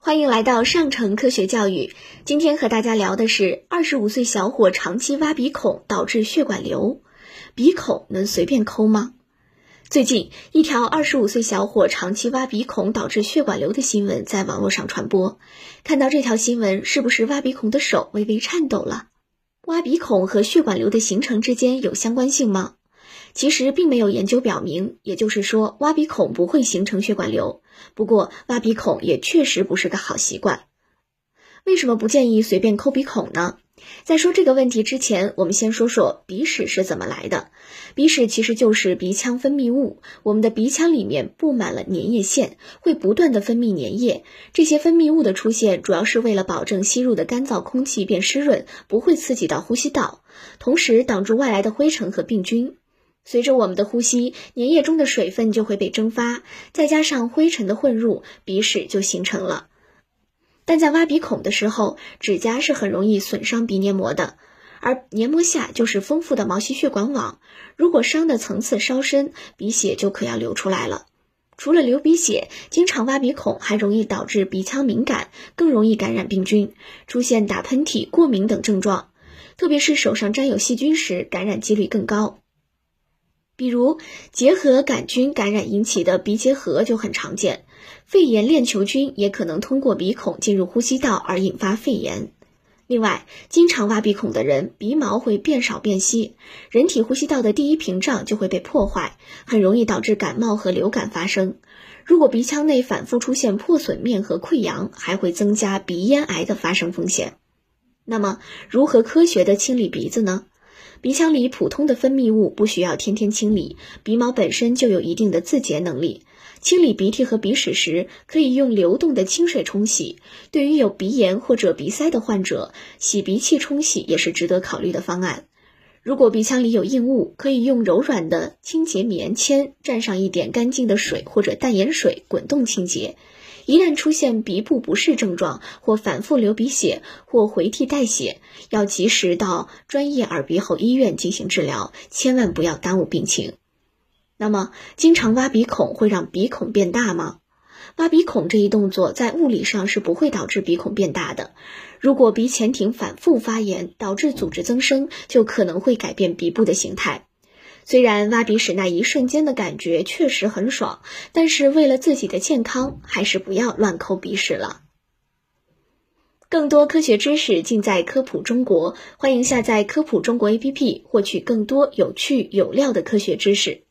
欢迎来到上城科学教育。今天和大家聊的是二十五岁小伙长期挖鼻孔导致血管瘤，鼻孔能随便抠吗？最近，一条二十五岁小伙长期挖鼻孔导致血管瘤的新闻在网络上传播。看到这条新闻，是不是挖鼻孔的手微微颤抖了？挖鼻孔和血管瘤的形成之间有相关性吗？其实并没有研究表明，也就是说，挖鼻孔不会形成血管瘤。不过，挖鼻孔也确实不是个好习惯。为什么不建议随便抠鼻孔呢？在说这个问题之前，我们先说说鼻屎是怎么来的。鼻屎其实就是鼻腔分泌物，我们的鼻腔里面布满了粘液腺，会不断的分泌粘液。这些分泌物的出现，主要是为了保证吸入的干燥空气变湿润，不会刺激到呼吸道，同时挡住外来的灰尘和病菌。随着我们的呼吸，粘液中的水分就会被蒸发，再加上灰尘的混入，鼻屎就形成了。但在挖鼻孔的时候，指甲是很容易损伤鼻黏膜的，而黏膜下就是丰富的毛细血管网。如果伤的层次稍深，鼻血就可要流出来了。除了流鼻血，经常挖鼻孔还容易导致鼻腔敏感，更容易感染病菌，出现打喷嚏、过敏等症状。特别是手上沾有细菌时，感染几率更高。比如结核杆菌感染引起的鼻结核就很常见，肺炎链球菌也可能通过鼻孔进入呼吸道而引发肺炎。另外，经常挖鼻孔的人，鼻毛会变少变稀，人体呼吸道的第一屏障就会被破坏，很容易导致感冒和流感发生。如果鼻腔内反复出现破损面和溃疡，还会增加鼻咽癌的发生风险。那么，如何科学的清理鼻子呢？鼻腔里普通的分泌物不需要天天清理，鼻毛本身就有一定的自洁能力。清理鼻涕和鼻屎时，可以用流动的清水冲洗。对于有鼻炎或者鼻塞的患者，洗鼻器冲洗也是值得考虑的方案。如果鼻腔里有硬物，可以用柔软的清洁棉签蘸上一点干净的水或者淡盐水滚动清洁。一旦出现鼻部不适症状，或反复流鼻血，或回涕带血，要及时到专业耳鼻喉医院进行治疗，千万不要耽误病情。那么，经常挖鼻孔会让鼻孔变大吗？挖鼻孔这一动作在物理上是不会导致鼻孔变大的。如果鼻前庭反复发炎，导致组织增生，就可能会改变鼻部的形态。虽然挖鼻屎那一瞬间的感觉确实很爽，但是为了自己的健康，还是不要乱抠鼻屎了。更多科学知识尽在科普中国，欢迎下载科普中国 APP，获取更多有趣有料的科学知识。